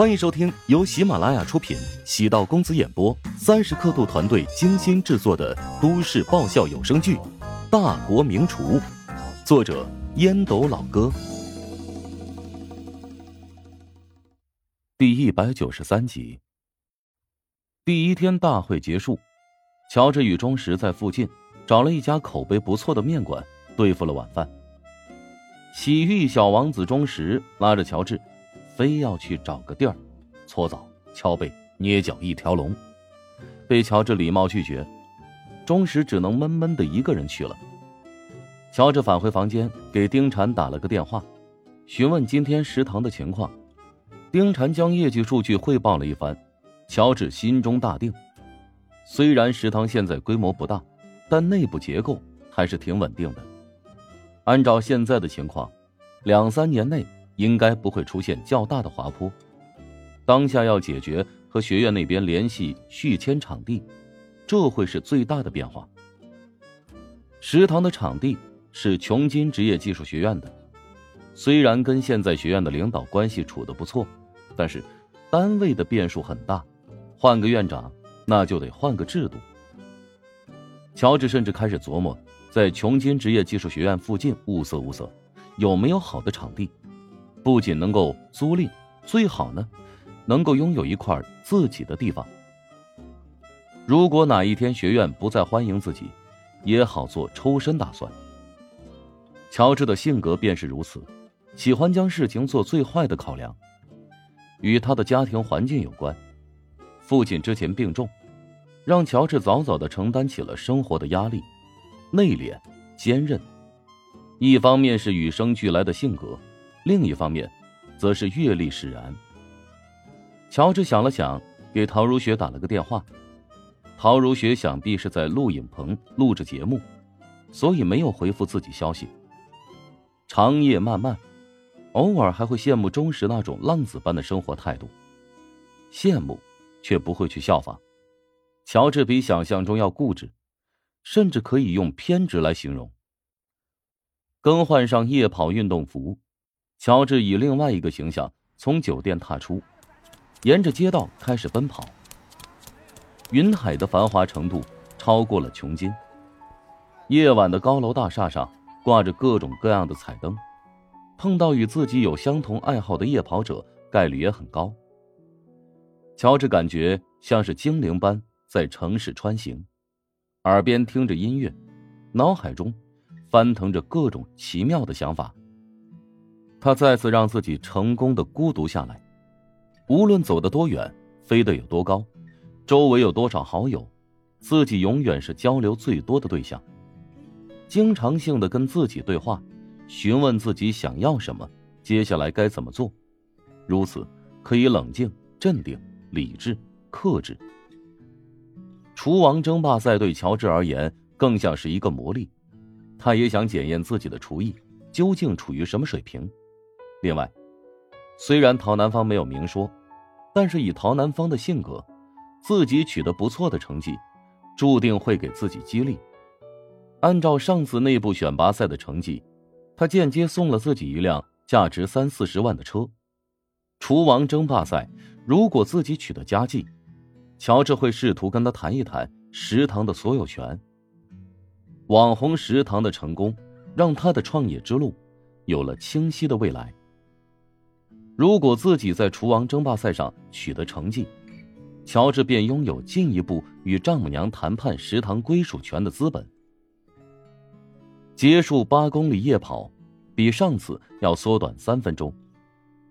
欢迎收听由喜马拉雅出品、喜道公子演播、三十刻度团队精心制作的都市爆笑有声剧《大国名厨》，作者烟斗老哥，第一百九十三集。第一天大会结束，乔治与钟石在附近找了一家口碑不错的面馆，对付了晚饭。洗浴小王子钟石拉着乔治。非要去找个地儿，搓澡、敲背、捏脚一条龙，被乔治礼貌拒绝。钟石只能闷闷的一个人去了。乔治返回房间，给丁婵打了个电话，询问今天食堂的情况。丁婵将业绩数据汇报了一番，乔治心中大定。虽然食堂现在规模不大，但内部结构还是挺稳定的。按照现在的情况，两三年内。应该不会出现较大的滑坡。当下要解决和学院那边联系续签场地，这会是最大的变化。食堂的场地是琼金职业技术学院的，虽然跟现在学院的领导关系处得不错，但是单位的变数很大，换个院长那就得换个制度。乔治甚至开始琢磨，在琼金职业技术学院附近物色物色，有没有好的场地。不仅能够租赁，最好呢，能够拥有一块自己的地方。如果哪一天学院不再欢迎自己，也好做抽身打算。乔治的性格便是如此，喜欢将事情做最坏的考量。与他的家庭环境有关，父亲之前病重，让乔治早早的承担起了生活的压力，内敛、坚韧。一方面是与生俱来的性格。另一方面，则是阅历使然。乔治想了想，给陶如雪打了个电话。陶如雪想必是在录影棚录着节目，所以没有回复自己消息。长夜漫漫，偶尔还会羡慕钟石那种浪子般的生活态度，羡慕却不会去效仿。乔治比想象中要固执，甚至可以用偏执来形容。更换上夜跑运动服。乔治以另外一个形象从酒店踏出，沿着街道开始奔跑。云海的繁华程度超过了琼金。夜晚的高楼大厦上挂着各种各样的彩灯，碰到与自己有相同爱好的夜跑者概率也很高。乔治感觉像是精灵般在城市穿行，耳边听着音乐，脑海中翻腾着各种奇妙的想法。他再次让自己成功的孤独下来，无论走得多远，飞得有多高，周围有多少好友，自己永远是交流最多的对象。经常性的跟自己对话，询问自己想要什么，接下来该怎么做，如此可以冷静、镇定、理智、克制。厨王争霸赛对乔治而言更像是一个磨砺，他也想检验自己的厨艺究竟处于什么水平。另外，虽然陶南方没有明说，但是以陶南方的性格，自己取得不错的成绩，注定会给自己激励。按照上次内部选拔赛的成绩，他间接送了自己一辆价值三四十万的车。厨王争霸赛，如果自己取得佳绩，乔治会试图跟他谈一谈食堂的所有权。网红食堂的成功，让他的创业之路有了清晰的未来。如果自己在厨王争霸赛上取得成绩，乔治便拥有进一步与丈母娘谈判食堂归属权的资本。结束八公里夜跑，比上次要缩短三分钟。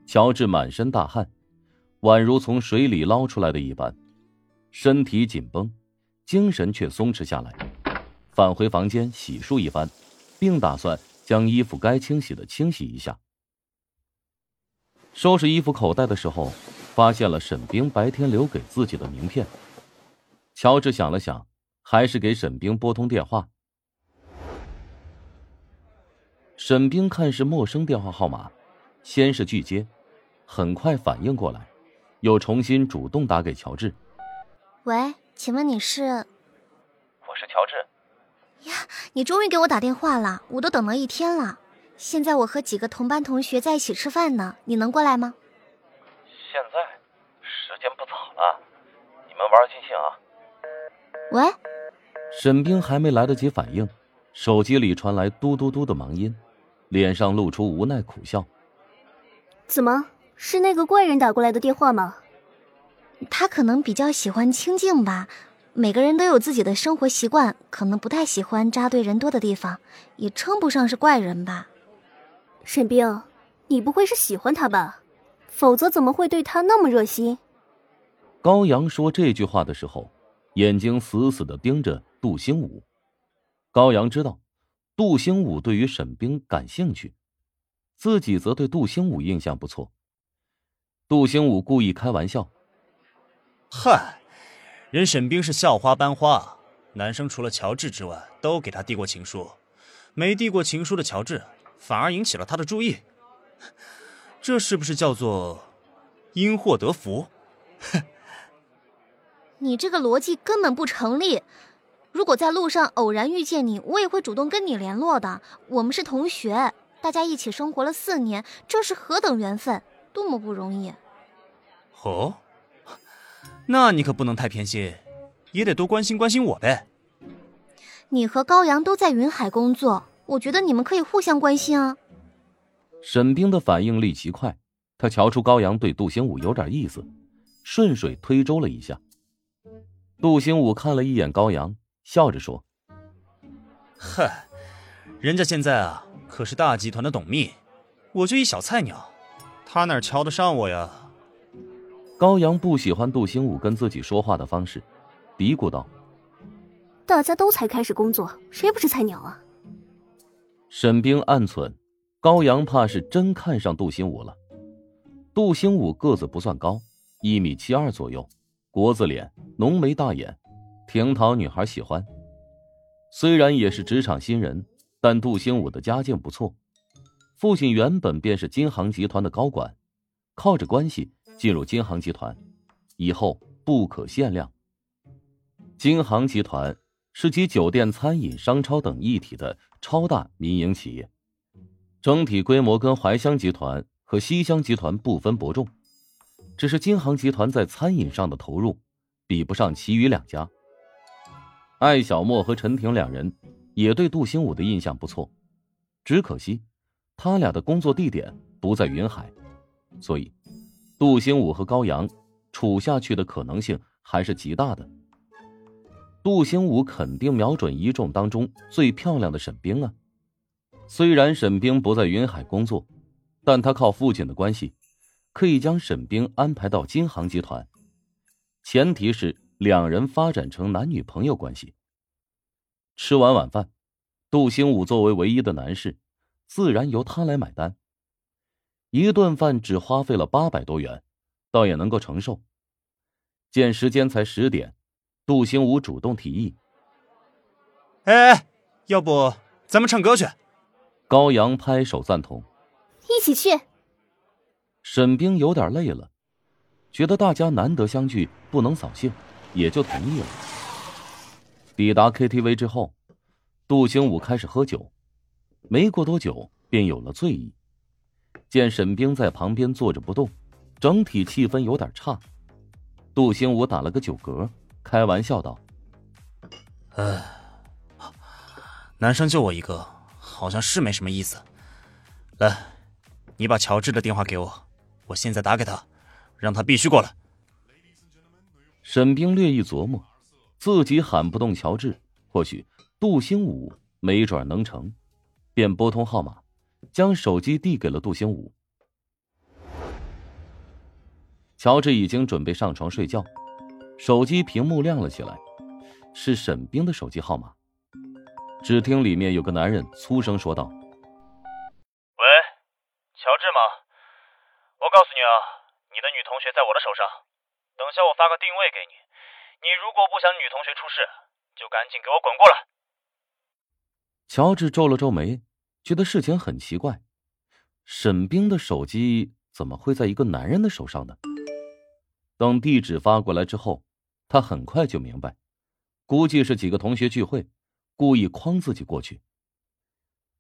乔治满身大汗，宛如从水里捞出来的一般，身体紧绷，精神却松弛下来。返回房间洗漱一番，并打算将衣服该清洗的清洗一下。收拾衣服口袋的时候，发现了沈冰白天留给自己的名片。乔治想了想，还是给沈冰拨通电话。沈冰看是陌生电话号码，先是拒接，很快反应过来，又重新主动打给乔治。喂，请问你是？我是乔治。呀，你终于给我打电话了，我都等了一天了。现在我和几个同班同学在一起吃饭呢，你能过来吗？现在时间不早了，你们玩尽兴啊。喂，沈冰还没来得及反应，手机里传来嘟嘟嘟的忙音，脸上露出无奈苦笑。怎么是那个怪人打过来的电话吗？他可能比较喜欢清静吧。每个人都有自己的生活习惯，可能不太喜欢扎堆人多的地方，也称不上是怪人吧。沈冰，你不会是喜欢他吧？否则怎么会对他那么热心？高阳说这句话的时候，眼睛死死的盯着杜兴武。高阳知道，杜兴武对于沈冰感兴趣，自己则对杜兴武印象不错。杜兴武故意开玩笑：“嗨。”人沈冰是校花班花，男生除了乔治之外都给他递过情书，没递过情书的乔治反而引起了他的注意，这是不是叫做因祸得福？哼！你这个逻辑根本不成立。如果在路上偶然遇见你，我也会主动跟你联络的。我们是同学，大家一起生活了四年，这是何等缘分，多么不容易。哦。那你可不能太偏心，也得多关心关心我呗。你和高阳都在云海工作，我觉得你们可以互相关心啊。沈冰的反应力极快，他瞧出高阳对杜兴武有点意思，顺水推舟了一下。杜兴武看了一眼高阳，笑着说：“嗨，人家现在啊可是大集团的董秘，我就一小菜鸟，他哪瞧得上我呀？”高阳不喜欢杜兴武跟自己说话的方式，嘀咕道：“大家都才开始工作，谁不是菜鸟啊？”沈冰暗忖，高阳怕是真看上杜兴武了。杜兴武个子不算高，一米七二左右，国字脸，浓眉大眼，挺讨女孩喜欢。虽然也是职场新人，但杜兴武的家境不错，父亲原本便是金航集团的高管，靠着关系。进入金航集团，以后不可限量。金航集团是集酒店、餐饮、商超等一体的超大民营企业，整体规模跟怀香集团和西乡集团不分伯仲，只是金航集团在餐饮上的投入比不上其余两家。艾小沫和陈婷两人也对杜兴武的印象不错，只可惜他俩的工作地点不在云海，所以。杜兴武和高阳处下去的可能性还是极大的。杜兴武肯定瞄准一众当中最漂亮的沈冰啊！虽然沈冰不在云海工作，但他靠父亲的关系，可以将沈冰安排到金航集团，前提是两人发展成男女朋友关系。吃完晚饭，杜兴武作为唯一的男士，自然由他来买单。一顿饭只花费了八百多元，倒也能够承受。见时间才十点，杜兴武主动提议：“哎，要不咱们唱歌去？”高阳拍手赞同：“一起去。”沈冰有点累了，觉得大家难得相聚，不能扫兴，也就同意了。抵达 KTV 之后，杜兴武开始喝酒，没过多久便有了醉意。见沈冰在旁边坐着不动，整体气氛有点差。杜兴武打了个酒嗝，开玩笑道：“哎，男生就我一个，好像是没什么意思。来，你把乔治的电话给我，我现在打给他，让他必须过来。”沈冰略一琢磨，自己喊不动乔治，或许杜兴武没准能成，便拨通号码。将手机递给了杜兴武。乔治已经准备上床睡觉，手机屏幕亮了起来，是沈冰的手机号码。只听里面有个男人粗声说道：“喂，乔治吗？我告诉你啊，你的女同学在我的手上。等下我发个定位给你，你如果不想女同学出事，就赶紧给我滚过来。”乔治皱了皱眉。觉得事情很奇怪，沈冰的手机怎么会在一个男人的手上呢？等地址发过来之后，他很快就明白，估计是几个同学聚会，故意诓自己过去。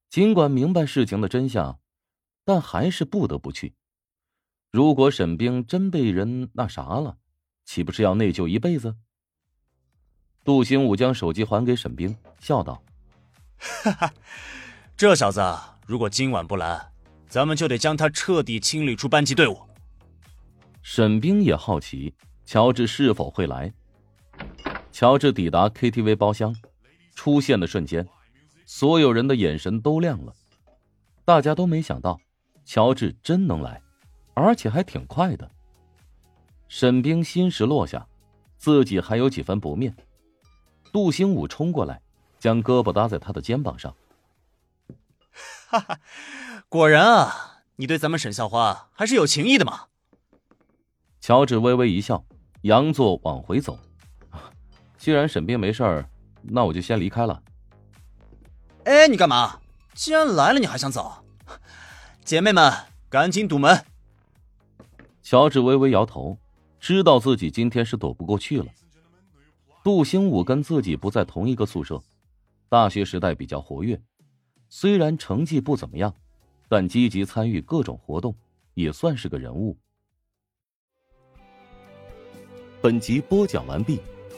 尽管明白事情的真相，但还是不得不去。如果沈冰真被人那啥了，岂不是要内疚一辈子？杜兴武将手机还给沈冰，笑道：“哈哈，这小子如果今晚不来，咱们就得将他彻底清理出班级队伍。”沈冰也好奇乔治是否会来。乔治抵达 KTV 包厢，出现的瞬间，所有人的眼神都亮了。大家都没想到，乔治真能来，而且还挺快的。沈冰心石落下，自己还有几分不面。杜兴武冲过来，将胳膊搭在他的肩膀上。哈哈，果然啊，你对咱们沈校花还是有情谊的嘛。乔治微微一笑，佯作往回走。既然沈冰没事儿，那我就先离开了。哎，你干嘛？既然来了，你还想走？姐妹们，赶紧堵门！乔治微微摇头，知道自己今天是躲不过去了。杜兴武跟自己不在同一个宿舍，大学时代比较活跃，虽然成绩不怎么样，但积极参与各种活动，也算是个人物。本集播讲完毕。